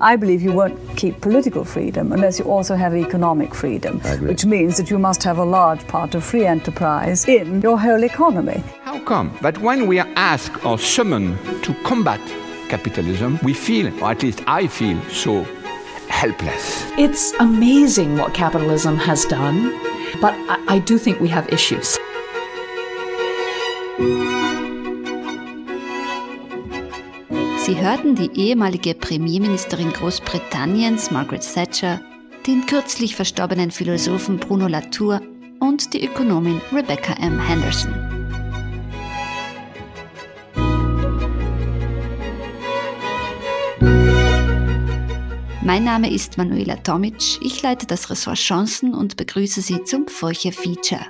I believe you won't keep political freedom unless you also have economic freedom, which means that you must have a large part of free enterprise in your whole economy. How come that when we are asked or summoned to combat capitalism, we feel, or at least I feel, so helpless? It's amazing what capitalism has done, but I, I do think we have issues. Sie hörten die ehemalige Premierministerin Großbritanniens Margaret Thatcher, den kürzlich verstorbenen Philosophen Bruno Latour und die Ökonomin Rebecca M. Henderson. Mein Name ist Manuela Tomic, ich leite das Ressort Chancen und begrüße Sie zum Furche Feature.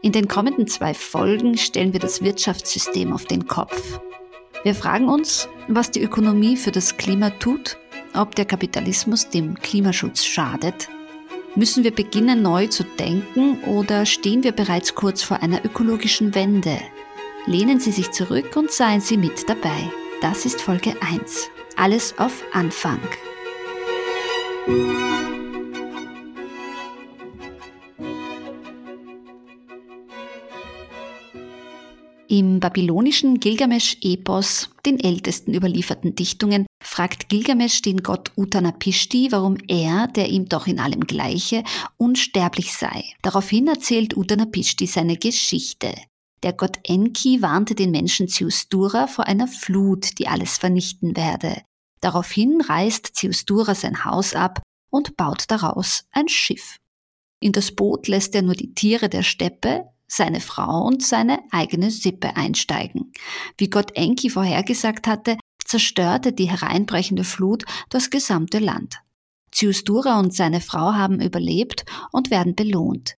In den kommenden zwei Folgen stellen wir das Wirtschaftssystem auf den Kopf. Wir fragen uns, was die Ökonomie für das Klima tut, ob der Kapitalismus dem Klimaschutz schadet. Müssen wir beginnen, neu zu denken oder stehen wir bereits kurz vor einer ökologischen Wende? Lehnen Sie sich zurück und seien Sie mit dabei. Das ist Folge 1. Alles auf Anfang. Im babylonischen Gilgamesch-Epos, den ältesten überlieferten Dichtungen, fragt Gilgamesch den Gott Utanapishti, warum er, der ihm doch in allem gleiche, unsterblich sei. Daraufhin erzählt Utanapishti seine Geschichte. Der Gott Enki warnte den Menschen Ziusdura vor einer Flut, die alles vernichten werde. Daraufhin reißt Ziusdura sein Haus ab und baut daraus ein Schiff. In das Boot lässt er nur die Tiere der Steppe, seine Frau und seine eigene Sippe einsteigen. Wie Gott Enki vorhergesagt hatte, zerstörte die hereinbrechende Flut das gesamte Land. Ziusdura und seine Frau haben überlebt und werden belohnt.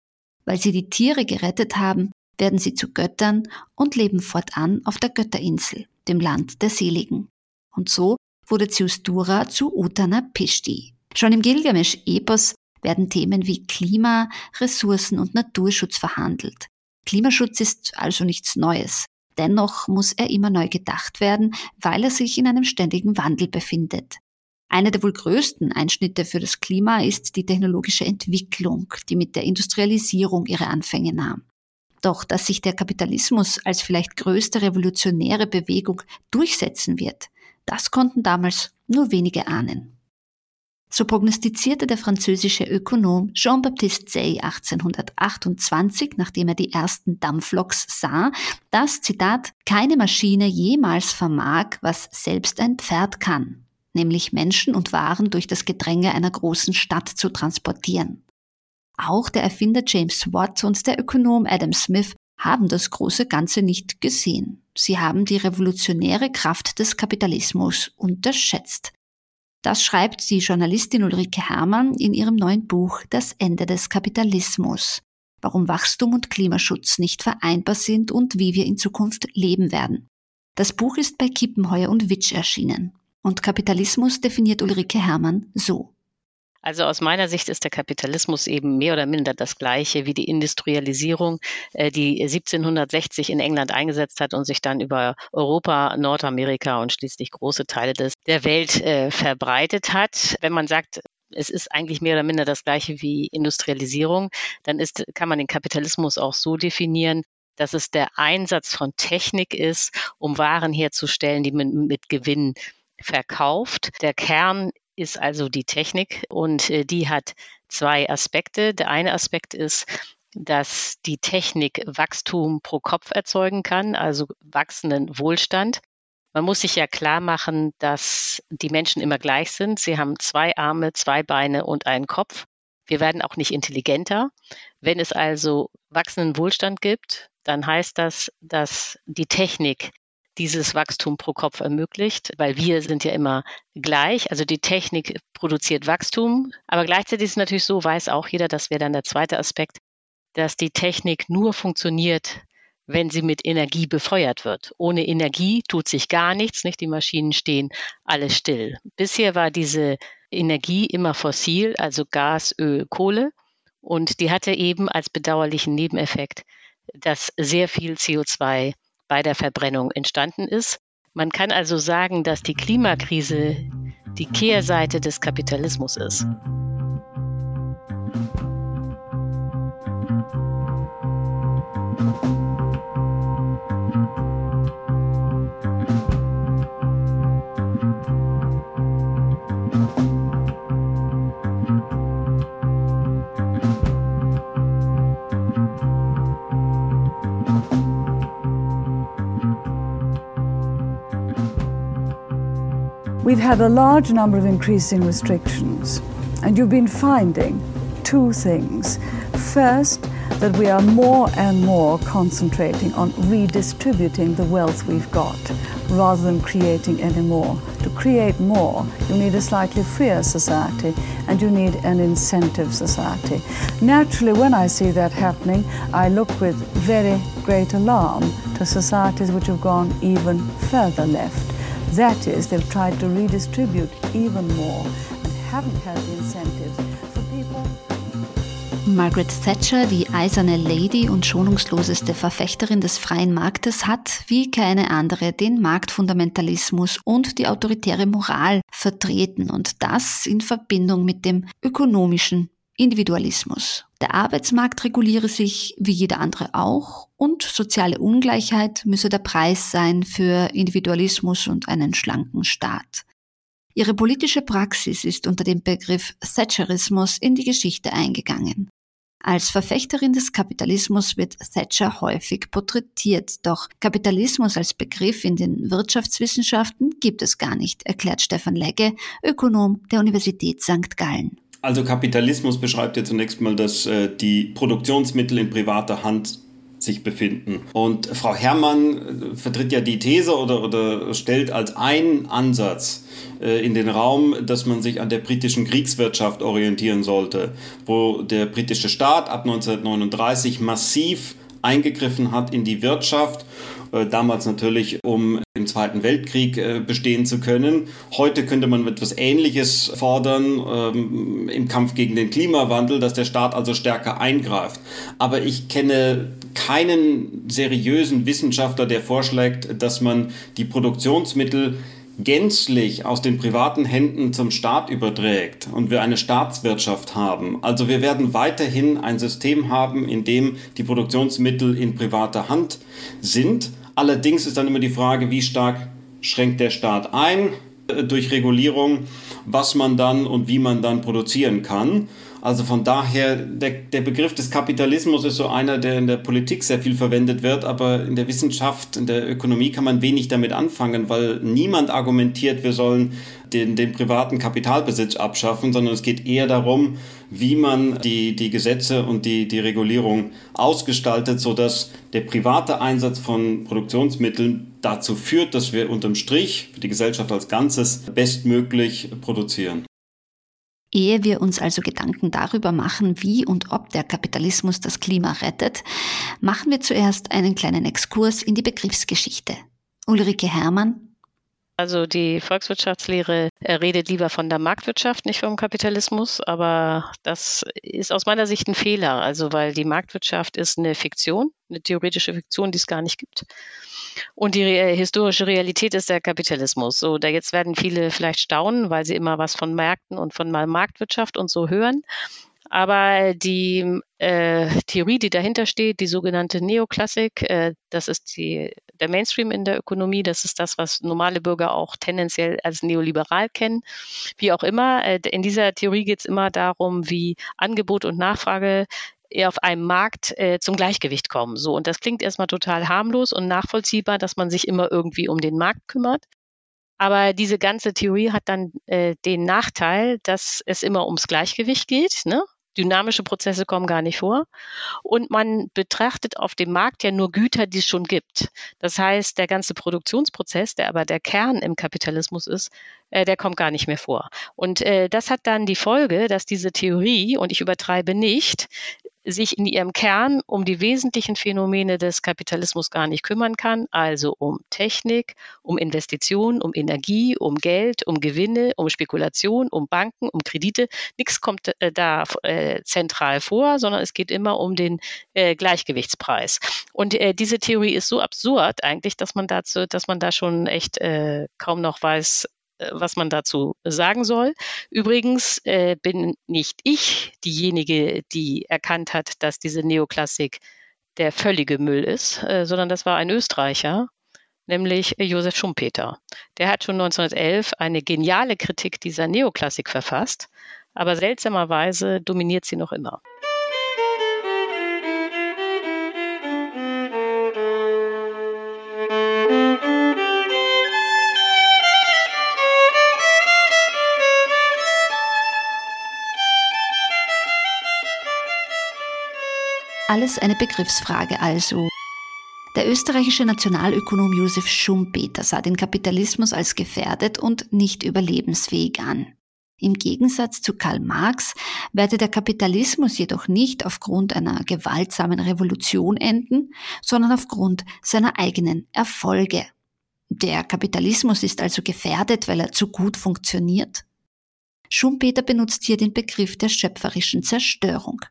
Weil sie die Tiere gerettet haben, werden sie zu Göttern und leben fortan auf der Götterinsel, dem Land der Seligen. Und so wurde Ziusdura zu Utana Pishti. Schon im Gilgamesch-Epos werden Themen wie Klima, Ressourcen und Naturschutz verhandelt. Klimaschutz ist also nichts Neues. Dennoch muss er immer neu gedacht werden, weil er sich in einem ständigen Wandel befindet. Einer der wohl größten Einschnitte für das Klima ist die technologische Entwicklung, die mit der Industrialisierung ihre Anfänge nahm. Doch dass sich der Kapitalismus als vielleicht größte revolutionäre Bewegung durchsetzen wird, das konnten damals nur wenige ahnen. So prognostizierte der französische Ökonom Jean-Baptiste Say 1828, nachdem er die ersten Dampfloks sah, dass, Zitat, keine Maschine jemals vermag, was selbst ein Pferd kann, nämlich Menschen und Waren durch das Gedränge einer großen Stadt zu transportieren. Auch der Erfinder James Watt und der Ökonom Adam Smith haben das große Ganze nicht gesehen. Sie haben die revolutionäre Kraft des Kapitalismus unterschätzt. Das schreibt die Journalistin Ulrike Hermann in ihrem neuen Buch Das Ende des Kapitalismus. Warum Wachstum und Klimaschutz nicht vereinbar sind und wie wir in Zukunft leben werden. Das Buch ist bei Kippenheuer und Witsch erschienen. Und Kapitalismus definiert Ulrike Hermann so. Also aus meiner Sicht ist der Kapitalismus eben mehr oder minder das gleiche wie die Industrialisierung, äh, die 1760 in England eingesetzt hat und sich dann über Europa, Nordamerika und schließlich große Teile des, der Welt äh, verbreitet hat. Wenn man sagt, es ist eigentlich mehr oder minder das gleiche wie Industrialisierung, dann ist, kann man den Kapitalismus auch so definieren, dass es der Einsatz von Technik ist, um Waren herzustellen, die man mit Gewinn verkauft. Der Kern ist also die Technik und äh, die hat zwei Aspekte. Der eine Aspekt ist, dass die Technik Wachstum pro Kopf erzeugen kann, also wachsenden Wohlstand. Man muss sich ja klar machen, dass die Menschen immer gleich sind. Sie haben zwei Arme, zwei Beine und einen Kopf. Wir werden auch nicht intelligenter. Wenn es also wachsenden Wohlstand gibt, dann heißt das, dass die Technik dieses Wachstum pro Kopf ermöglicht, weil wir sind ja immer gleich. Also die Technik produziert Wachstum, aber gleichzeitig ist es natürlich so, weiß auch jeder, das wäre dann der zweite Aspekt, dass die Technik nur funktioniert, wenn sie mit Energie befeuert wird. Ohne Energie tut sich gar nichts, nicht? Die Maschinen stehen alle still. Bisher war diese Energie immer fossil, also Gas, Öl, Kohle. Und die hatte eben als bedauerlichen Nebeneffekt, dass sehr viel CO2 bei der Verbrennung entstanden ist. Man kann also sagen, dass die Klimakrise die Kehrseite des Kapitalismus ist. Had a large number of increasing restrictions, and you've been finding two things. First, that we are more and more concentrating on redistributing the wealth we've got rather than creating any more. To create more, you need a slightly freer society and you need an incentive society. Naturally, when I see that happening, I look with very great alarm to societies which have gone even further left. That is, they've tried to redistribute even more and haven't had the incentives for people. Margaret Thatcher, die eiserne Lady und schonungsloseste Verfechterin des freien Marktes, hat wie keine andere den Marktfundamentalismus und die autoritäre Moral vertreten und das in Verbindung mit dem ökonomischen Individualismus. Der Arbeitsmarkt reguliere sich wie jeder andere auch und soziale Ungleichheit müsse der Preis sein für Individualismus und einen schlanken Staat. Ihre politische Praxis ist unter dem Begriff Thatcherismus in die Geschichte eingegangen. Als Verfechterin des Kapitalismus wird Thatcher häufig porträtiert, doch Kapitalismus als Begriff in den Wirtschaftswissenschaften gibt es gar nicht, erklärt Stefan Legge, Ökonom der Universität St. Gallen. Also Kapitalismus beschreibt ja zunächst mal, dass äh, die Produktionsmittel in privater Hand sich befinden. Und Frau Herrmann äh, vertritt ja die These oder, oder stellt als einen Ansatz äh, in den Raum, dass man sich an der britischen Kriegswirtschaft orientieren sollte, wo der britische Staat ab 1939 massiv eingegriffen hat in die Wirtschaft damals natürlich, um im Zweiten Weltkrieg äh, bestehen zu können. Heute könnte man etwas Ähnliches fordern ähm, im Kampf gegen den Klimawandel, dass der Staat also stärker eingreift. Aber ich kenne keinen seriösen Wissenschaftler, der vorschlägt, dass man die Produktionsmittel gänzlich aus den privaten Händen zum Staat überträgt und wir eine Staatswirtschaft haben. Also wir werden weiterhin ein System haben, in dem die Produktionsmittel in privater Hand sind. Allerdings ist dann immer die Frage, wie stark schränkt der Staat ein äh, durch Regulierung, was man dann und wie man dann produzieren kann. Also von daher, der, der Begriff des Kapitalismus ist so einer, der in der Politik sehr viel verwendet wird, aber in der Wissenschaft, in der Ökonomie kann man wenig damit anfangen, weil niemand argumentiert, wir sollen den, den privaten Kapitalbesitz abschaffen, sondern es geht eher darum, wie man die, die Gesetze und die, die Regulierung ausgestaltet, sodass der private Einsatz von Produktionsmitteln dazu führt, dass wir unterm Strich für die Gesellschaft als Ganzes bestmöglich produzieren. Ehe wir uns also Gedanken darüber machen, wie und ob der Kapitalismus das Klima rettet, machen wir zuerst einen kleinen Exkurs in die Begriffsgeschichte. Ulrike Herrmann. Also die Volkswirtschaftslehre redet lieber von der Marktwirtschaft, nicht vom Kapitalismus, aber das ist aus meiner Sicht ein Fehler, also weil die Marktwirtschaft ist eine Fiktion, eine theoretische Fiktion, die es gar nicht gibt. Und die äh, historische Realität ist der Kapitalismus. So, da jetzt werden viele vielleicht staunen, weil sie immer was von Märkten und von Marktwirtschaft und so hören. Aber die äh, Theorie, die dahinter steht, die sogenannte Neoklassik, äh, das ist die, der Mainstream in der Ökonomie, das ist das, was normale Bürger auch tendenziell als neoliberal kennen. Wie auch immer, äh, in dieser Theorie geht es immer darum, wie Angebot und Nachfrage auf einem Markt äh, zum Gleichgewicht kommen. So, und das klingt erstmal total harmlos und nachvollziehbar, dass man sich immer irgendwie um den Markt kümmert. Aber diese ganze Theorie hat dann äh, den Nachteil, dass es immer ums Gleichgewicht geht. Ne? Dynamische Prozesse kommen gar nicht vor. Und man betrachtet auf dem Markt ja nur Güter, die es schon gibt. Das heißt, der ganze Produktionsprozess, der aber der Kern im Kapitalismus ist, äh, der kommt gar nicht mehr vor. Und äh, das hat dann die Folge, dass diese Theorie, und ich übertreibe nicht, sich in ihrem Kern um die wesentlichen Phänomene des Kapitalismus gar nicht kümmern kann, also um Technik, um Investitionen, um Energie, um Geld, um Gewinne, um Spekulation, um Banken, um Kredite. Nichts kommt äh, da äh, zentral vor, sondern es geht immer um den äh, Gleichgewichtspreis. Und äh, diese Theorie ist so absurd eigentlich, dass man dazu, dass man da schon echt äh, kaum noch weiß, was man dazu sagen soll. Übrigens äh, bin nicht ich diejenige, die erkannt hat, dass diese Neoklassik der völlige Müll ist, äh, sondern das war ein Österreicher, nämlich Josef Schumpeter. Der hat schon 1911 eine geniale Kritik dieser Neoklassik verfasst, aber seltsamerweise dominiert sie noch immer. Alles eine Begriffsfrage also. Der österreichische Nationalökonom Josef Schumpeter sah den Kapitalismus als gefährdet und nicht überlebensfähig an. Im Gegensatz zu Karl Marx werde der Kapitalismus jedoch nicht aufgrund einer gewaltsamen Revolution enden, sondern aufgrund seiner eigenen Erfolge. Der Kapitalismus ist also gefährdet, weil er zu gut funktioniert? Schumpeter benutzt hier den Begriff der schöpferischen Zerstörung.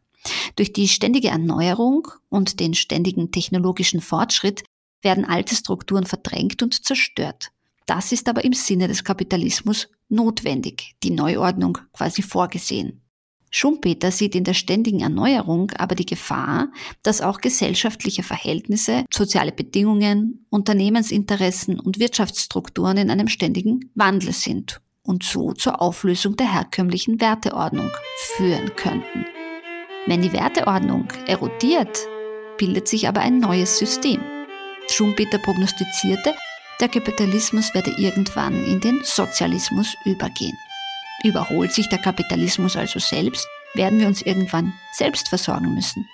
Durch die ständige Erneuerung und den ständigen technologischen Fortschritt werden alte Strukturen verdrängt und zerstört. Das ist aber im Sinne des Kapitalismus notwendig, die Neuordnung quasi vorgesehen. Schumpeter sieht in der ständigen Erneuerung aber die Gefahr, dass auch gesellschaftliche Verhältnisse, soziale Bedingungen, Unternehmensinteressen und Wirtschaftsstrukturen in einem ständigen Wandel sind und so zur Auflösung der herkömmlichen Werteordnung führen könnten. Wenn die Werteordnung erodiert, bildet sich aber ein neues System. Schumpeter prognostizierte, der Kapitalismus werde irgendwann in den Sozialismus übergehen. Überholt sich der Kapitalismus also selbst, werden wir uns irgendwann selbst versorgen müssen.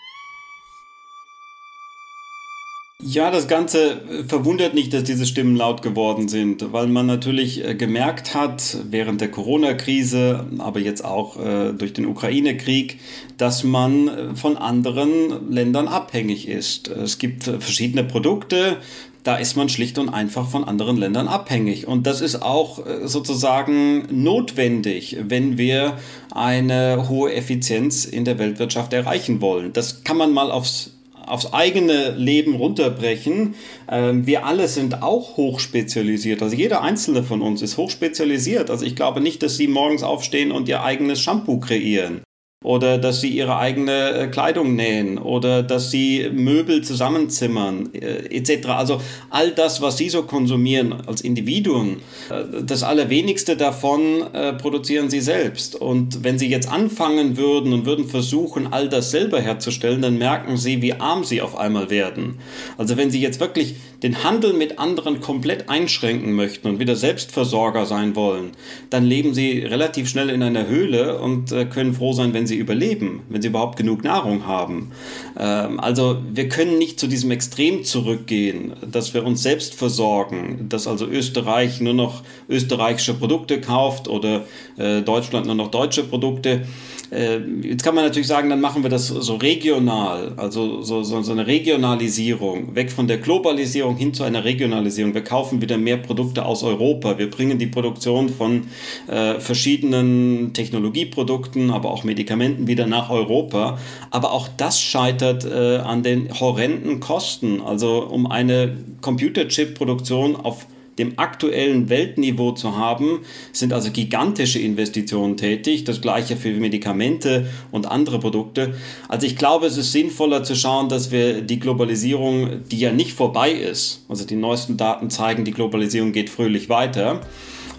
Ja, das Ganze äh, verwundert nicht, dass diese Stimmen laut geworden sind, weil man natürlich äh, gemerkt hat, während der Corona-Krise, aber jetzt auch äh, durch den Ukraine-Krieg, dass man von anderen Ländern abhängig ist. Es gibt verschiedene Produkte, da ist man schlicht und einfach von anderen Ländern abhängig. Und das ist auch sozusagen notwendig, wenn wir eine hohe Effizienz in der Weltwirtschaft erreichen wollen. Das kann man mal aufs aufs eigene Leben runterbrechen, ähm, wir alle sind auch hochspezialisiert. Also jeder einzelne von uns ist hochspezialisiert. Also ich glaube nicht, dass Sie morgens aufstehen und Ihr eigenes Shampoo kreieren oder dass sie ihre eigene äh, Kleidung nähen oder dass sie Möbel zusammenzimmern äh, etc. Also all das, was sie so konsumieren als Individuen, äh, das allerwenigste davon äh, produzieren sie selbst. Und wenn sie jetzt anfangen würden und würden versuchen, all das selber herzustellen, dann merken sie, wie arm sie auf einmal werden. Also wenn sie jetzt wirklich den Handel mit anderen komplett einschränken möchten und wieder Selbstversorger sein wollen, dann leben sie relativ schnell in einer Höhle und äh, können froh sein, wenn sie überleben, wenn sie überhaupt genug Nahrung haben. Ähm, also wir können nicht zu diesem Extrem zurückgehen, dass wir uns selbst versorgen, dass also Österreich nur noch österreichische Produkte kauft oder äh, Deutschland nur noch deutsche Produkte. Äh, jetzt kann man natürlich sagen, dann machen wir das so regional, also so, so, so eine Regionalisierung, weg von der Globalisierung hin zu einer Regionalisierung. Wir kaufen wieder mehr Produkte aus Europa. Wir bringen die Produktion von äh, verschiedenen Technologieprodukten, aber auch Medikamenten wieder nach Europa. Aber auch das scheitert äh, an den horrenden Kosten. Also um eine Computerchip-Produktion auf dem aktuellen Weltniveau zu haben, sind also gigantische Investitionen tätig. Das gleiche für Medikamente und andere Produkte. Also ich glaube, es ist sinnvoller zu schauen, dass wir die Globalisierung, die ja nicht vorbei ist, also die neuesten Daten zeigen, die Globalisierung geht fröhlich weiter,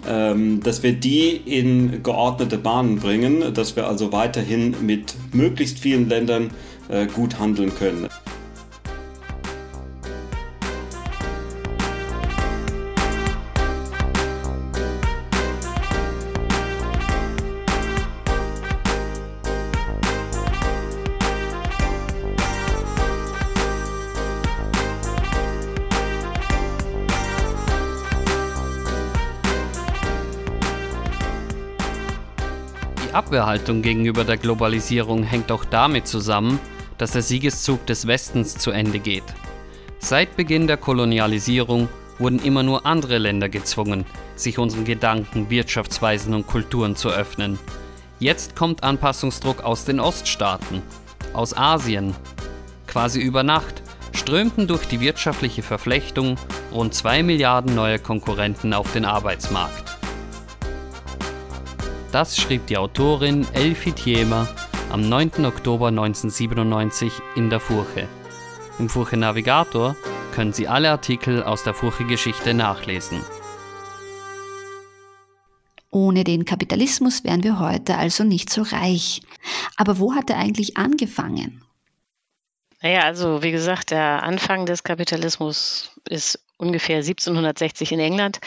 ähm, dass wir die in geordnete Bahnen bringen, dass wir also weiterhin mit möglichst vielen Ländern äh, gut handeln können. Abwehrhaltung gegenüber der Globalisierung hängt auch damit zusammen, dass der Siegeszug des Westens zu Ende geht. Seit Beginn der Kolonialisierung wurden immer nur andere Länder gezwungen, sich unseren Gedanken, Wirtschaftsweisen und Kulturen zu öffnen. Jetzt kommt Anpassungsdruck aus den Oststaaten, aus Asien. Quasi über Nacht strömten durch die wirtschaftliche Verflechtung rund 2 Milliarden neue Konkurrenten auf den Arbeitsmarkt. Das schrieb die Autorin Elfie Thiema am 9. Oktober 1997 in der Furche. Im Furche Navigator können Sie alle Artikel aus der Furche-Geschichte nachlesen. Ohne den Kapitalismus wären wir heute also nicht so reich. Aber wo hat er eigentlich angefangen? Naja, also wie gesagt, der Anfang des Kapitalismus ist ungefähr 1760 in England,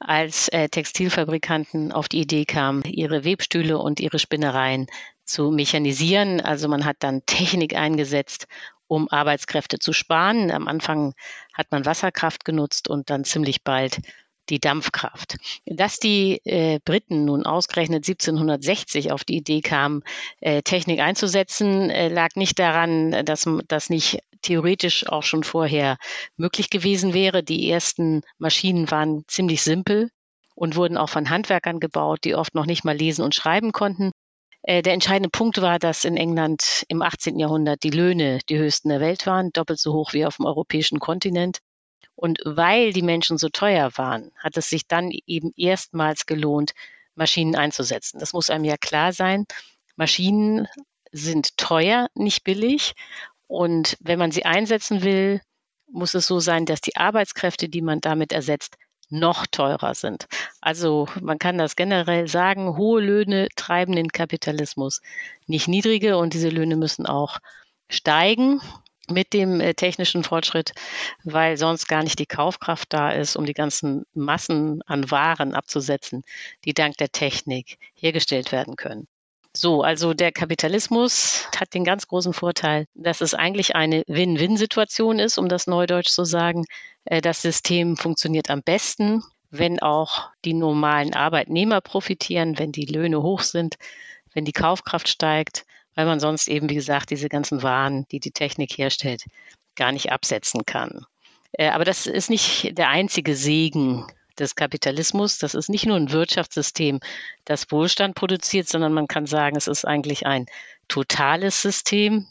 als äh, Textilfabrikanten auf die Idee kamen, ihre Webstühle und ihre Spinnereien zu mechanisieren. Also man hat dann Technik eingesetzt, um Arbeitskräfte zu sparen. Am Anfang hat man Wasserkraft genutzt und dann ziemlich bald die Dampfkraft. Dass die äh, Briten nun ausgerechnet 1760 auf die Idee kamen, äh, Technik einzusetzen, äh, lag nicht daran, dass das nicht theoretisch auch schon vorher möglich gewesen wäre. Die ersten Maschinen waren ziemlich simpel und wurden auch von Handwerkern gebaut, die oft noch nicht mal lesen und schreiben konnten. Äh, der entscheidende Punkt war, dass in England im 18. Jahrhundert die Löhne die höchsten der Welt waren, doppelt so hoch wie auf dem europäischen Kontinent. Und weil die Menschen so teuer waren, hat es sich dann eben erstmals gelohnt, Maschinen einzusetzen. Das muss einem ja klar sein. Maschinen sind teuer, nicht billig. Und wenn man sie einsetzen will, muss es so sein, dass die Arbeitskräfte, die man damit ersetzt, noch teurer sind. Also man kann das generell sagen, hohe Löhne treiben den Kapitalismus, nicht niedrige und diese Löhne müssen auch steigen mit dem äh, technischen Fortschritt, weil sonst gar nicht die Kaufkraft da ist, um die ganzen Massen an Waren abzusetzen, die dank der Technik hergestellt werden können. So, also der Kapitalismus hat den ganz großen Vorteil, dass es eigentlich eine Win-Win-Situation ist, um das Neudeutsch zu sagen. Äh, das System funktioniert am besten, wenn auch die normalen Arbeitnehmer profitieren, wenn die Löhne hoch sind, wenn die Kaufkraft steigt weil man sonst eben, wie gesagt, diese ganzen Waren, die die Technik herstellt, gar nicht absetzen kann. Äh, aber das ist nicht der einzige Segen des Kapitalismus. Das ist nicht nur ein Wirtschaftssystem, das Wohlstand produziert, sondern man kann sagen, es ist eigentlich ein totales System,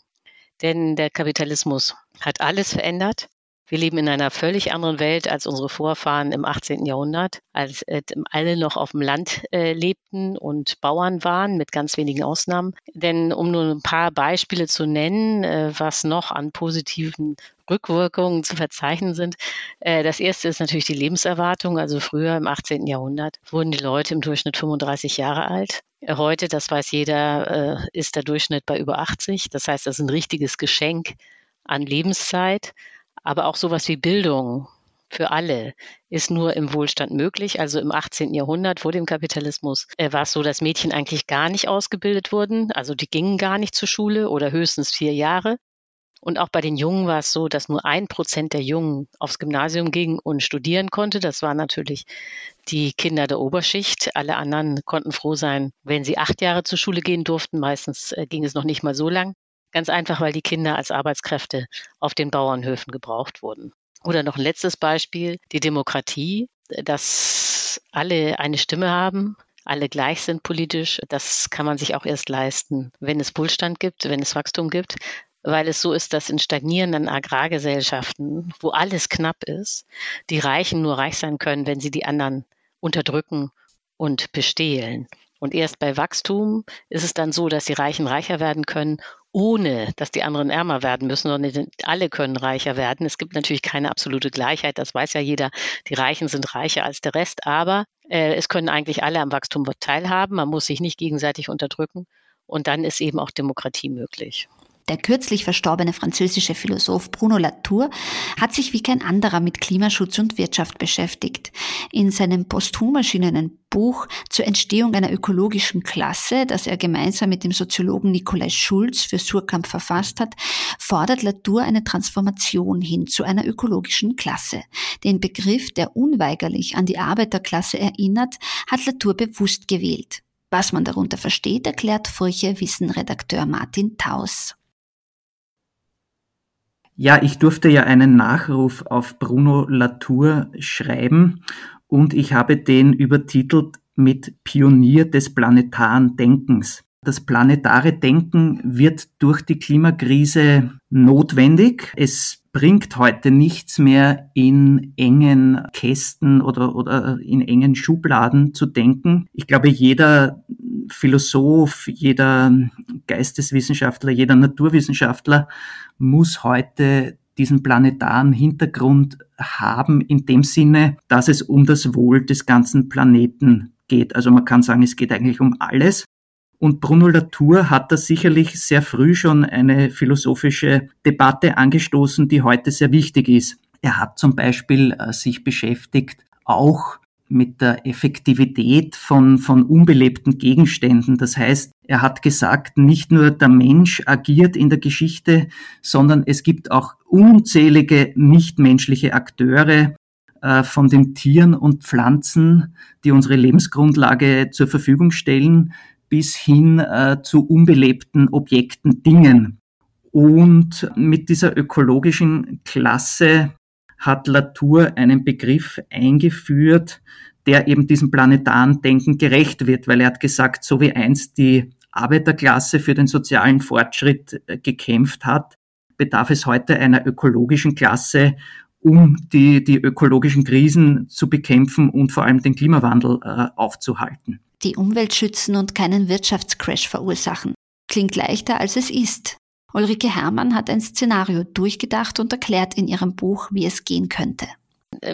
denn der Kapitalismus hat alles verändert. Wir leben in einer völlig anderen Welt als unsere Vorfahren im 18. Jahrhundert, als äh, alle noch auf dem Land äh, lebten und Bauern waren, mit ganz wenigen Ausnahmen. Denn um nur ein paar Beispiele zu nennen, äh, was noch an positiven Rückwirkungen zu verzeichnen sind. Das erste ist natürlich die Lebenserwartung. Also früher im 18. Jahrhundert wurden die Leute im Durchschnitt 35 Jahre alt. Heute, das weiß jeder, ist der Durchschnitt bei über 80. Das heißt, das ist ein richtiges Geschenk an Lebenszeit. Aber auch sowas wie Bildung für alle ist nur im Wohlstand möglich. Also im 18. Jahrhundert vor dem Kapitalismus äh, war es so, dass Mädchen eigentlich gar nicht ausgebildet wurden. Also die gingen gar nicht zur Schule oder höchstens vier Jahre. Und auch bei den Jungen war es so, dass nur ein Prozent der Jungen aufs Gymnasium ging und studieren konnte. Das waren natürlich die Kinder der Oberschicht. Alle anderen konnten froh sein, wenn sie acht Jahre zur Schule gehen durften. Meistens äh, ging es noch nicht mal so lang. Ganz einfach, weil die Kinder als Arbeitskräfte auf den Bauernhöfen gebraucht wurden. Oder noch ein letztes Beispiel, die Demokratie, dass alle eine Stimme haben, alle gleich sind politisch. Das kann man sich auch erst leisten, wenn es Wohlstand gibt, wenn es Wachstum gibt, weil es so ist, dass in stagnierenden Agrargesellschaften, wo alles knapp ist, die Reichen nur reich sein können, wenn sie die anderen unterdrücken und bestehlen. Und erst bei Wachstum ist es dann so, dass die Reichen reicher werden können ohne dass die anderen ärmer werden müssen, sondern alle können reicher werden. Es gibt natürlich keine absolute Gleichheit, das weiß ja jeder. Die Reichen sind reicher als der Rest, aber äh, es können eigentlich alle am Wachstum teilhaben. Man muss sich nicht gegenseitig unterdrücken und dann ist eben auch Demokratie möglich. Der kürzlich verstorbene französische Philosoph Bruno Latour hat sich wie kein anderer mit Klimaschutz und Wirtschaft beschäftigt. In seinem posthum erschienenen Buch zur Entstehung einer ökologischen Klasse, das er gemeinsam mit dem Soziologen Nikolai Schulz für Surkamp verfasst hat, fordert Latour eine Transformation hin zu einer ökologischen Klasse. Den Begriff, der unweigerlich an die Arbeiterklasse erinnert, hat Latour bewusst gewählt. Was man darunter versteht, erklärt Furche Wissenredakteur Martin Taus. Ja, ich durfte ja einen Nachruf auf Bruno Latour schreiben und ich habe den übertitelt mit Pionier des planetaren Denkens. Das planetare Denken wird durch die Klimakrise notwendig. Es bringt heute nichts mehr in engen Kästen oder, oder in engen Schubladen zu denken. Ich glaube, jeder Philosoph, jeder Geisteswissenschaftler, jeder Naturwissenschaftler muss heute diesen planetaren Hintergrund haben, in dem Sinne, dass es um das Wohl des ganzen Planeten geht. Also man kann sagen, es geht eigentlich um alles. Und Bruno Latour hat da sicherlich sehr früh schon eine philosophische Debatte angestoßen, die heute sehr wichtig ist. Er hat zum Beispiel äh, sich beschäftigt auch mit der Effektivität von, von unbelebten Gegenständen. Das heißt, er hat gesagt, nicht nur der Mensch agiert in der Geschichte, sondern es gibt auch unzählige nichtmenschliche Akteure, äh, von den Tieren und Pflanzen, die unsere Lebensgrundlage zur Verfügung stellen, bis hin äh, zu unbelebten Objekten, Dingen. Und mit dieser ökologischen Klasse hat Latour einen Begriff eingeführt, der eben diesem planetaren Denken gerecht wird, weil er hat gesagt, so wie einst die Arbeiterklasse für den sozialen Fortschritt äh, gekämpft hat, bedarf es heute einer ökologischen Klasse, um die, die ökologischen Krisen zu bekämpfen und vor allem den Klimawandel äh, aufzuhalten die Umwelt schützen und keinen Wirtschaftscrash verursachen. Klingt leichter, als es ist. Ulrike Herrmann hat ein Szenario durchgedacht und erklärt in ihrem Buch, wie es gehen könnte.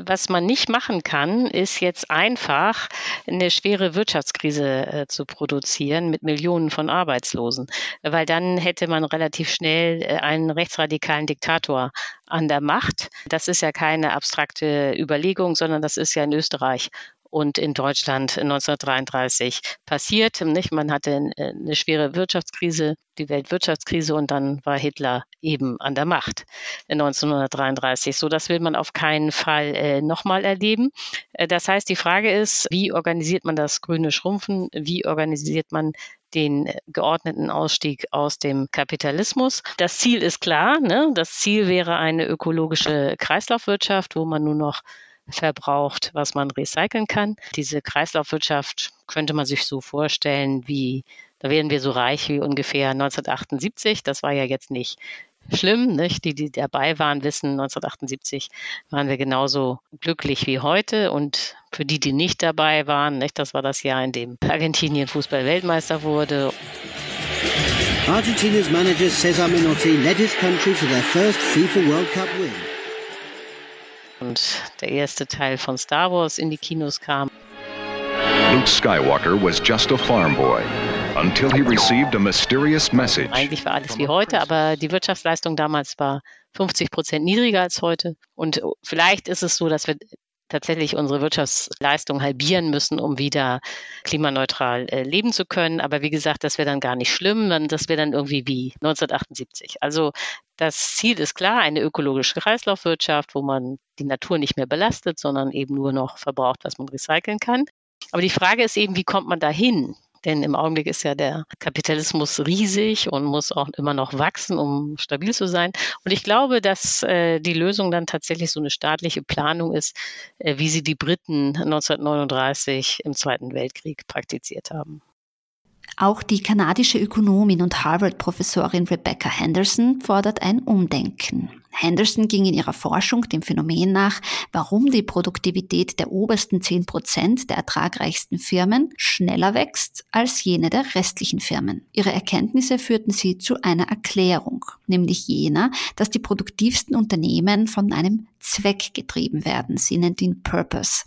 Was man nicht machen kann, ist jetzt einfach eine schwere Wirtschaftskrise äh, zu produzieren mit Millionen von Arbeitslosen, weil dann hätte man relativ schnell äh, einen rechtsradikalen Diktator an der Macht. Das ist ja keine abstrakte Überlegung, sondern das ist ja in Österreich und in Deutschland 1933 passiert. Nicht? Man hatte eine schwere Wirtschaftskrise, die Weltwirtschaftskrise und dann war Hitler eben an der Macht 1933. So, das will man auf keinen Fall äh, nochmal erleben. Äh, das heißt, die Frage ist, wie organisiert man das grüne Schrumpfen? Wie organisiert man den geordneten Ausstieg aus dem Kapitalismus. Das Ziel ist klar. Ne? Das Ziel wäre eine ökologische Kreislaufwirtschaft, wo man nur noch verbraucht, was man recyceln kann. Diese Kreislaufwirtschaft könnte man sich so vorstellen, wie da wären wir so reich wie ungefähr 1978. Das war ja jetzt nicht schlimm. Nicht? Die, die dabei waren, wissen, 1978 waren wir genauso glücklich wie heute. Und für die, die nicht dabei waren, nicht? das war das Jahr, in dem Argentinien Fußball-Weltmeister wurde. Argentina's manager Cesar Menotti led his country to their first FIFA World Cup win und der erste Teil von Star Wars in die Kinos kam. Luke Skywalker was just a farm boy until he received a mysterious message. Eigentlich war alles wie heute, aber die Wirtschaftsleistung damals war 50 Prozent niedriger als heute. Und vielleicht ist es so, dass wir tatsächlich unsere Wirtschaftsleistung halbieren müssen, um wieder klimaneutral äh, leben zu können. Aber wie gesagt, das wäre dann gar nicht schlimm, dann, das wäre dann irgendwie wie 1978. Also das Ziel ist klar, eine ökologische Kreislaufwirtschaft, wo man die Natur nicht mehr belastet, sondern eben nur noch verbraucht, was man recyceln kann. Aber die Frage ist eben, wie kommt man dahin? Denn im Augenblick ist ja der Kapitalismus riesig und muss auch immer noch wachsen, um stabil zu sein. Und ich glaube, dass äh, die Lösung dann tatsächlich so eine staatliche Planung ist, äh, wie sie die Briten 1939 im Zweiten Weltkrieg praktiziert haben. Auch die kanadische Ökonomin und Harvard-Professorin Rebecca Henderson fordert ein Umdenken. Henderson ging in ihrer Forschung dem Phänomen nach, warum die Produktivität der obersten 10 Prozent der ertragreichsten Firmen schneller wächst als jene der restlichen Firmen. Ihre Erkenntnisse führten sie zu einer Erklärung, nämlich jener, dass die produktivsten Unternehmen von einem Zweck getrieben werden. Sie nennt ihn Purpose.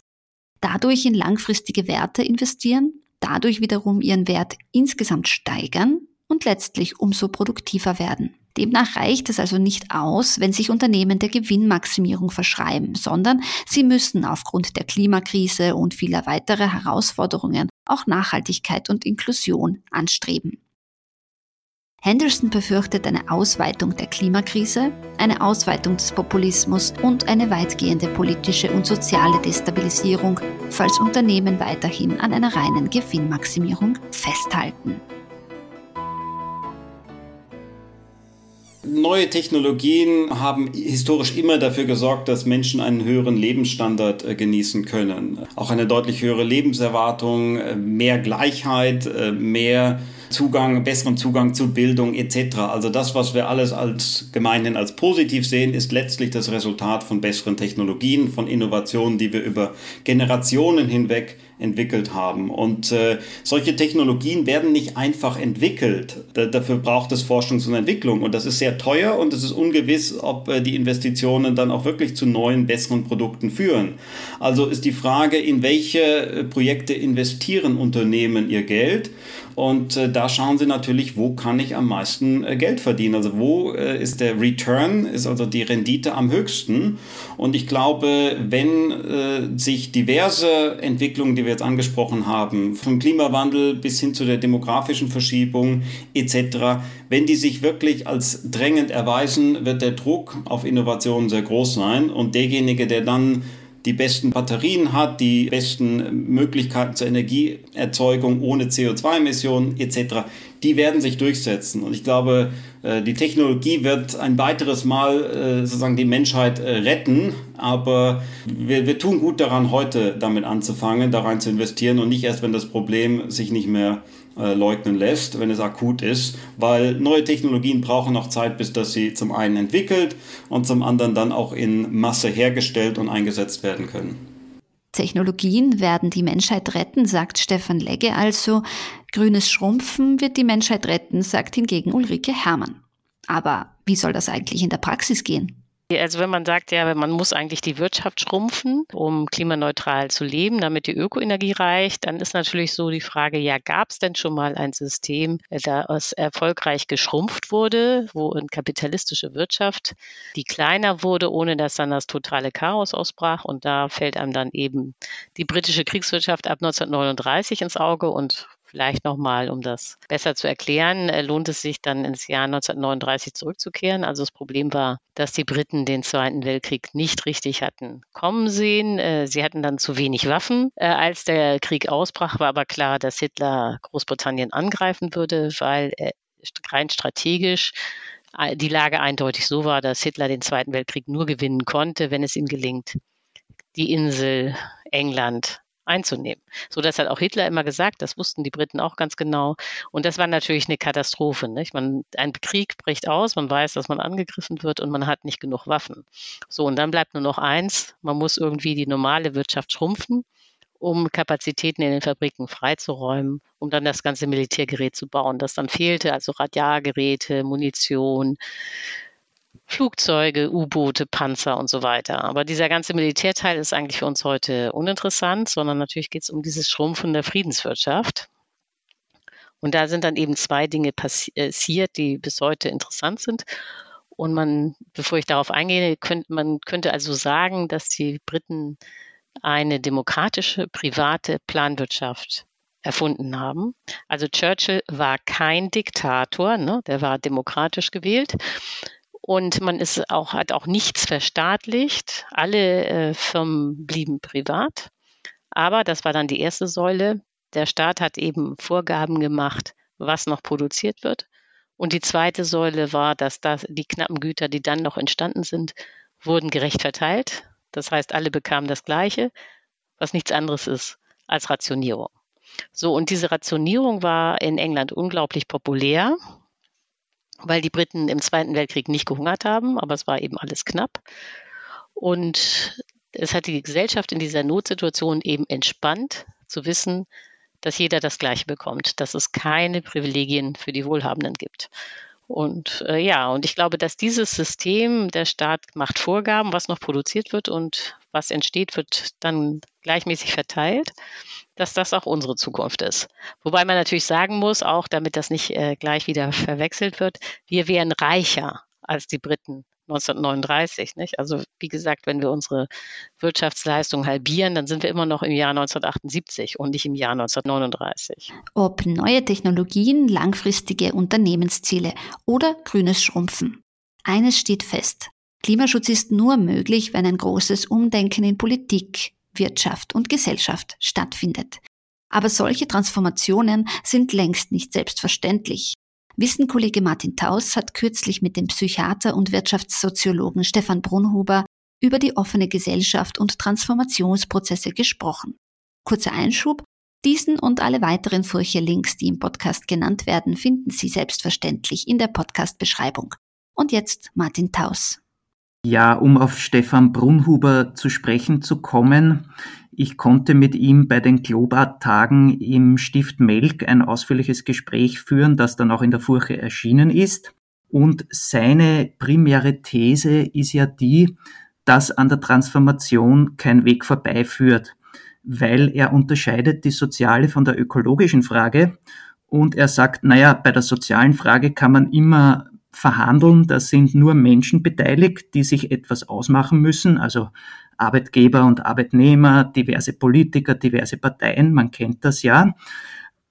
Dadurch in langfristige Werte investieren, dadurch wiederum ihren Wert insgesamt steigern und letztlich umso produktiver werden. Demnach reicht es also nicht aus, wenn sich Unternehmen der Gewinnmaximierung verschreiben, sondern sie müssen aufgrund der Klimakrise und vieler weiterer Herausforderungen auch Nachhaltigkeit und Inklusion anstreben. Henderson befürchtet eine Ausweitung der Klimakrise, eine Ausweitung des Populismus und eine weitgehende politische und soziale Destabilisierung, falls Unternehmen weiterhin an einer reinen Gewinnmaximierung festhalten. Neue Technologien haben historisch immer dafür gesorgt, dass Menschen einen höheren Lebensstandard äh, genießen können. Auch eine deutlich höhere Lebenserwartung, äh, mehr Gleichheit, äh, mehr Zugang, besseren Zugang zu Bildung etc. Also das, was wir alles als gemeinhin als positiv sehen, ist letztlich das Resultat von besseren Technologien, von Innovationen, die wir über Generationen hinweg entwickelt haben. Und äh, solche Technologien werden nicht einfach entwickelt. Da, dafür braucht es Forschungs- und Entwicklung. Und das ist sehr teuer und es ist ungewiss, ob äh, die Investitionen dann auch wirklich zu neuen, besseren Produkten führen. Also ist die Frage, in welche äh, Projekte investieren Unternehmen ihr Geld? Und äh, da schauen sie natürlich, wo kann ich am meisten äh, Geld verdienen. Also wo äh, ist der Return, ist also die Rendite am höchsten. Und ich glaube, wenn äh, sich diverse Entwicklungen, die wir jetzt angesprochen haben, vom Klimawandel bis hin zu der demografischen Verschiebung etc., wenn die sich wirklich als drängend erweisen, wird der Druck auf Innovationen sehr groß sein. Und derjenige, der dann die besten Batterien hat, die besten Möglichkeiten zur Energieerzeugung ohne CO2-Emissionen etc., die werden sich durchsetzen. Und ich glaube, äh, die Technologie wird ein weiteres Mal äh, sozusagen die Menschheit äh, retten, aber wir, wir tun gut daran, heute damit anzufangen, da rein zu investieren und nicht erst, wenn das Problem sich nicht mehr äh, leugnen lässt, wenn es akut ist, weil neue Technologien brauchen noch Zeit, bis dass sie zum einen entwickelt und zum anderen dann auch in Masse hergestellt und eingesetzt werden können. Technologien werden die Menschheit retten, sagt Stefan Legge also. Grünes Schrumpfen wird die Menschheit retten, sagt hingegen Ulrike Hermann. Aber wie soll das eigentlich in der Praxis gehen? Also wenn man sagt, ja, man muss eigentlich die Wirtschaft schrumpfen, um klimaneutral zu leben, damit die Ökoenergie reicht, dann ist natürlich so die Frage, ja, gab es denn schon mal ein System, das erfolgreich geschrumpft wurde, wo eine kapitalistische Wirtschaft, die kleiner wurde, ohne dass dann das totale Chaos ausbrach. Und da fällt einem dann eben die britische Kriegswirtschaft ab 1939 ins Auge und Vielleicht nochmal, um das besser zu erklären, äh, lohnt es sich dann ins Jahr 1939 zurückzukehren. Also das Problem war, dass die Briten den Zweiten Weltkrieg nicht richtig hatten kommen sehen. Äh, sie hatten dann zu wenig Waffen. Äh, als der Krieg ausbrach, war aber klar, dass Hitler Großbritannien angreifen würde, weil rein strategisch die Lage eindeutig so war, dass Hitler den Zweiten Weltkrieg nur gewinnen konnte, wenn es ihm gelingt, die Insel England einzunehmen. So das hat auch Hitler immer gesagt, das wussten die Briten auch ganz genau. Und das war natürlich eine Katastrophe. Nicht? Man, ein Krieg bricht aus, man weiß, dass man angegriffen wird und man hat nicht genug Waffen. So, und dann bleibt nur noch eins, man muss irgendwie die normale Wirtschaft schrumpfen um Kapazitäten in den Fabriken freizuräumen, um dann das ganze Militärgerät zu bauen, das dann fehlte, also Radialgeräte, Munition, Flugzeuge, U-Boote, Panzer und so weiter. Aber dieser ganze Militärteil ist eigentlich für uns heute uninteressant, sondern natürlich geht es um dieses Schrumpfen der Friedenswirtschaft. Und da sind dann eben zwei Dinge passiert, die bis heute interessant sind. Und man, bevor ich darauf eingehe, könnte, man könnte also sagen, dass die Briten eine demokratische, private Planwirtschaft erfunden haben. Also Churchill war kein Diktator, ne? der war demokratisch gewählt. Und man ist auch, hat auch nichts verstaatlicht. Alle äh, Firmen blieben privat. Aber das war dann die erste Säule. Der Staat hat eben Vorgaben gemacht, was noch produziert wird. Und die zweite Säule war, dass das, die knappen Güter, die dann noch entstanden sind, wurden gerecht verteilt. Das heißt, alle bekamen das Gleiche, was nichts anderes ist als Rationierung. So, und diese Rationierung war in England unglaublich populär weil die Briten im Zweiten Weltkrieg nicht gehungert haben, aber es war eben alles knapp. Und es hat die Gesellschaft in dieser Notsituation eben entspannt zu wissen, dass jeder das Gleiche bekommt, dass es keine Privilegien für die Wohlhabenden gibt. Und äh, ja, und ich glaube, dass dieses System, der Staat macht Vorgaben, was noch produziert wird und was entsteht, wird dann gleichmäßig verteilt dass das auch unsere Zukunft ist. Wobei man natürlich sagen muss, auch damit das nicht äh, gleich wieder verwechselt wird, wir wären reicher als die Briten 1939. Nicht? Also wie gesagt, wenn wir unsere Wirtschaftsleistung halbieren, dann sind wir immer noch im Jahr 1978 und nicht im Jahr 1939. Ob neue Technologien, langfristige Unternehmensziele oder grünes Schrumpfen. Eines steht fest. Klimaschutz ist nur möglich, wenn ein großes Umdenken in Politik, Wirtschaft und Gesellschaft stattfindet. Aber solche Transformationen sind längst nicht selbstverständlich. Wissenkollege Martin Taus hat kürzlich mit dem Psychiater und Wirtschaftssoziologen Stefan Brunhuber über die offene Gesellschaft und Transformationsprozesse gesprochen. Kurzer Einschub, diesen und alle weiteren Furche-Links, die im Podcast genannt werden, finden Sie selbstverständlich in der Podcast-Beschreibung. Und jetzt Martin Taus. Ja, um auf Stefan Brunhuber zu sprechen zu kommen. Ich konnte mit ihm bei den Globat-Tagen im Stift Melk ein ausführliches Gespräch führen, das dann auch in der Furche erschienen ist. Und seine primäre These ist ja die, dass an der Transformation kein Weg vorbeiführt, weil er unterscheidet die soziale von der ökologischen Frage und er sagt, naja, bei der sozialen Frage kann man immer verhandeln, da sind nur Menschen beteiligt, die sich etwas ausmachen müssen, also Arbeitgeber und Arbeitnehmer, diverse Politiker, diverse Parteien, man kennt das ja.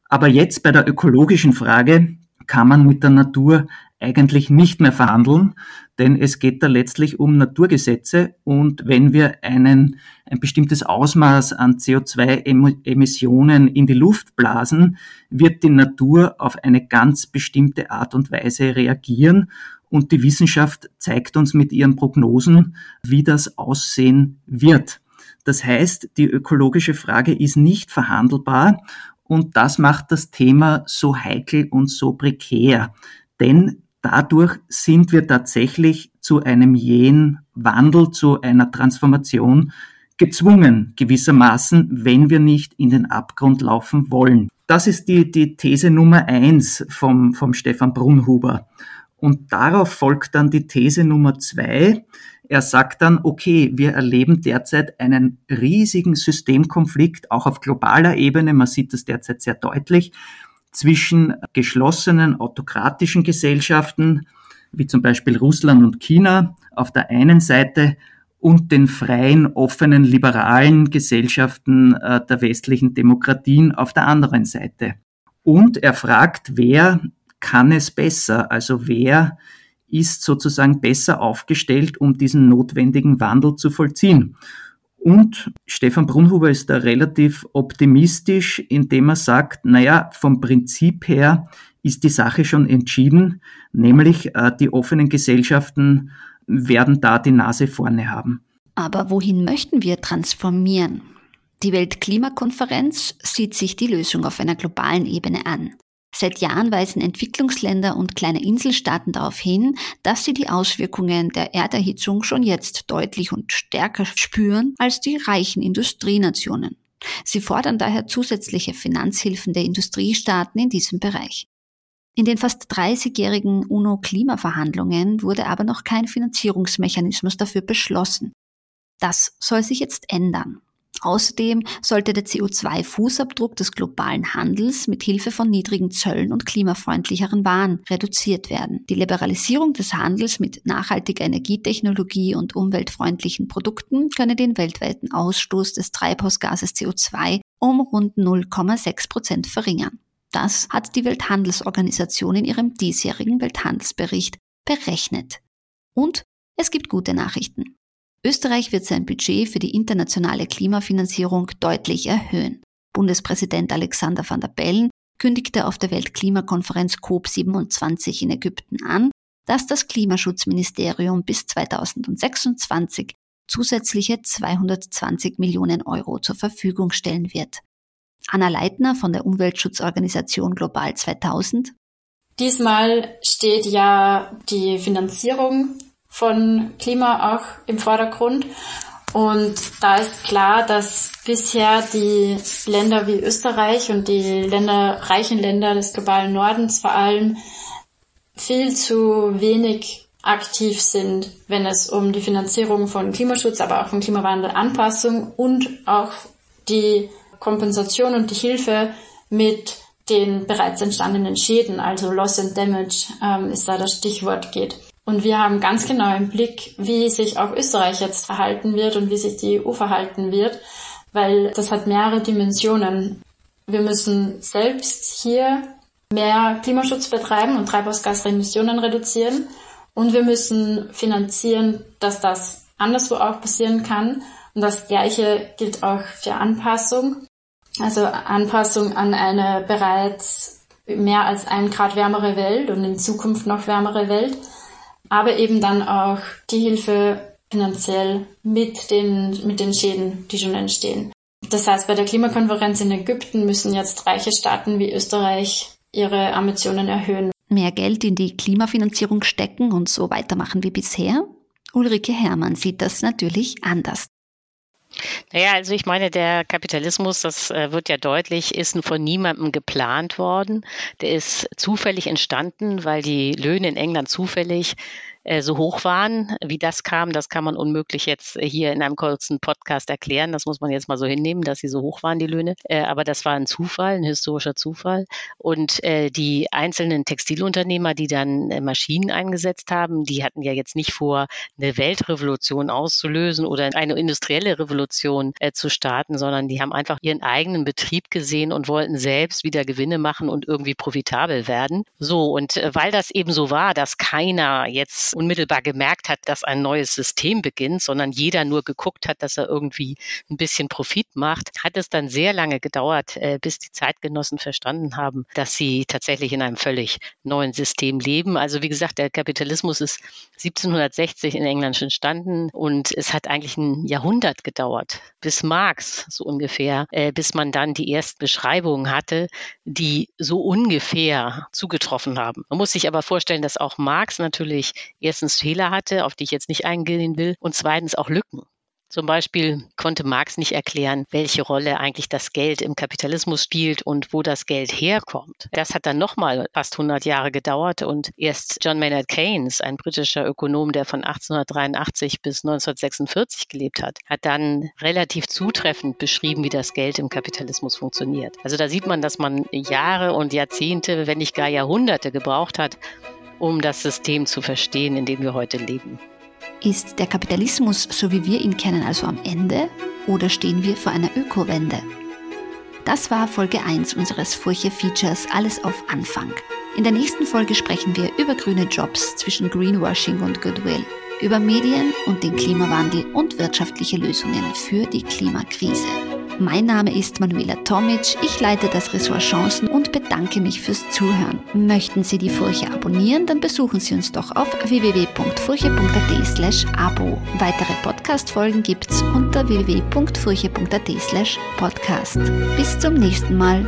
Aber jetzt bei der ökologischen Frage kann man mit der Natur eigentlich nicht mehr verhandeln, denn es geht da letztlich um Naturgesetze und wenn wir einen, ein bestimmtes Ausmaß an CO2-Emissionen in die Luft blasen, wird die Natur auf eine ganz bestimmte Art und Weise reagieren und die Wissenschaft zeigt uns mit ihren Prognosen, wie das aussehen wird. Das heißt, die ökologische Frage ist nicht verhandelbar und das macht das Thema so heikel und so prekär. Denn dadurch sind wir tatsächlich zu einem jähen Wandel, zu einer Transformation gezwungen, gewissermaßen, wenn wir nicht in den Abgrund laufen wollen. Das ist die, die These Nummer eins vom, vom Stefan Brunhuber. Und darauf folgt dann die These Nummer zwei. Er sagt dann, okay, wir erleben derzeit einen riesigen Systemkonflikt, auch auf globaler Ebene. Man sieht das derzeit sehr deutlich zwischen geschlossenen autokratischen Gesellschaften, wie zum Beispiel Russland und China auf der einen Seite und den freien, offenen, liberalen Gesellschaften äh, der westlichen Demokratien auf der anderen Seite. Und er fragt, wer kann es besser? Also wer ist sozusagen besser aufgestellt, um diesen notwendigen Wandel zu vollziehen? Und Stefan Brunhuber ist da relativ optimistisch, indem er sagt, naja, vom Prinzip her ist die Sache schon entschieden, nämlich äh, die offenen Gesellschaften werden da die Nase vorne haben. Aber wohin möchten wir transformieren? Die Weltklimakonferenz sieht sich die Lösung auf einer globalen Ebene an. Seit Jahren weisen Entwicklungsländer und kleine Inselstaaten darauf hin, dass sie die Auswirkungen der Erderhitzung schon jetzt deutlich und stärker spüren als die reichen Industrienationen. Sie fordern daher zusätzliche Finanzhilfen der Industriestaaten in diesem Bereich. In den fast 30-jährigen UNO-Klimaverhandlungen wurde aber noch kein Finanzierungsmechanismus dafür beschlossen. Das soll sich jetzt ändern. Außerdem sollte der CO2-Fußabdruck des globalen Handels mit Hilfe von niedrigen Zöllen und klimafreundlicheren Waren reduziert werden. Die Liberalisierung des Handels mit nachhaltiger Energietechnologie und umweltfreundlichen Produkten könne den weltweiten Ausstoß des Treibhausgases CO2 um rund 0,6 Prozent verringern. Das hat die Welthandelsorganisation in ihrem diesjährigen Welthandelsbericht berechnet. Und es gibt gute Nachrichten. Österreich wird sein Budget für die internationale Klimafinanzierung deutlich erhöhen. Bundespräsident Alexander van der Bellen kündigte auf der Weltklimakonferenz COP27 in Ägypten an, dass das Klimaschutzministerium bis 2026 zusätzliche 220 Millionen Euro zur Verfügung stellen wird. Anna Leitner von der Umweltschutzorganisation Global 2000. Diesmal steht ja die Finanzierung von Klima auch im Vordergrund. Und da ist klar, dass bisher die Länder wie Österreich und die Länder, reichen Länder des globalen Nordens vor allem viel zu wenig aktiv sind, wenn es um die Finanzierung von Klimaschutz, aber auch von Klimawandelanpassung und auch die Kompensation und die Hilfe mit den bereits entstandenen Schäden, also Loss and Damage ähm, ist da das Stichwort geht. Und wir haben ganz genau im Blick, wie sich auch Österreich jetzt verhalten wird und wie sich die EU verhalten wird, weil das hat mehrere Dimensionen. Wir müssen selbst hier mehr Klimaschutz betreiben und Treibhausgasemissionen reduzieren und wir müssen finanzieren, dass das anderswo auch passieren kann. Und das Gleiche gilt auch für Anpassung. Also Anpassung an eine bereits mehr als ein Grad wärmere Welt und in Zukunft noch wärmere Welt aber eben dann auch die Hilfe finanziell mit den, mit den Schäden, die schon entstehen. Das heißt, bei der Klimakonferenz in Ägypten müssen jetzt reiche Staaten wie Österreich ihre Ambitionen erhöhen. Mehr Geld in die Klimafinanzierung stecken und so weitermachen wie bisher? Ulrike Herrmann sieht das natürlich anders. Naja, also ich meine, der Kapitalismus, das äh, wird ja deutlich, ist von niemandem geplant worden. Der ist zufällig entstanden, weil die Löhne in England zufällig äh, so hoch waren. Wie das kam, das kann man unmöglich jetzt äh, hier in einem kurzen Podcast erklären. Das muss man jetzt mal so hinnehmen, dass sie so hoch waren, die Löhne. Äh, aber das war ein Zufall, ein historischer Zufall. Und die einzelnen Textilunternehmer, die dann Maschinen eingesetzt haben, die hatten ja jetzt nicht vor, eine Weltrevolution auszulösen oder eine industrielle Revolution zu starten, sondern die haben einfach ihren eigenen Betrieb gesehen und wollten selbst wieder Gewinne machen und irgendwie profitabel werden. So, und weil das eben so war, dass keiner jetzt unmittelbar gemerkt hat, dass ein neues System beginnt, sondern jeder nur geguckt hat, dass er irgendwie ein bisschen Profit macht, hat es dann sehr lange gedauert, äh, bis die Zeitgenossen verstanden haben, dass sie tatsächlich in einem völlig neuen System leben. Also wie gesagt, der Kapitalismus ist 1760 in England entstanden und es hat eigentlich ein Jahrhundert gedauert, bis Marx so ungefähr, äh, bis man dann die ersten Beschreibungen hatte, die so ungefähr zugetroffen haben. Man muss sich aber vorstellen, dass auch Marx natürlich erstens Fehler hatte, auf die ich jetzt nicht eingehen will, und zweitens auch Lücken. Zum Beispiel konnte Marx nicht erklären, welche Rolle eigentlich das Geld im Kapitalismus spielt und wo das Geld herkommt. Das hat dann nochmal fast 100 Jahre gedauert und erst John Maynard Keynes, ein britischer Ökonom, der von 1883 bis 1946 gelebt hat, hat dann relativ zutreffend beschrieben, wie das Geld im Kapitalismus funktioniert. Also da sieht man, dass man Jahre und Jahrzehnte, wenn nicht gar Jahrhunderte gebraucht hat, um das System zu verstehen, in dem wir heute leben. Ist der Kapitalismus, so wie wir ihn kennen, also am Ende oder stehen wir vor einer Ökowende? Das war Folge 1 unseres Furche-Features Alles auf Anfang. In der nächsten Folge sprechen wir über grüne Jobs zwischen Greenwashing und Goodwill, über Medien und den Klimawandel und wirtschaftliche Lösungen für die Klimakrise. Mein Name ist Manuela Tomic, ich leite das Ressort Chancen und bedanke mich fürs Zuhören. Möchten Sie die Furche abonnieren, dann besuchen Sie uns doch auf www.furche.at slash abo. Weitere Podcast-Folgen gibt's unter www.furche.at slash podcast. Bis zum nächsten Mal.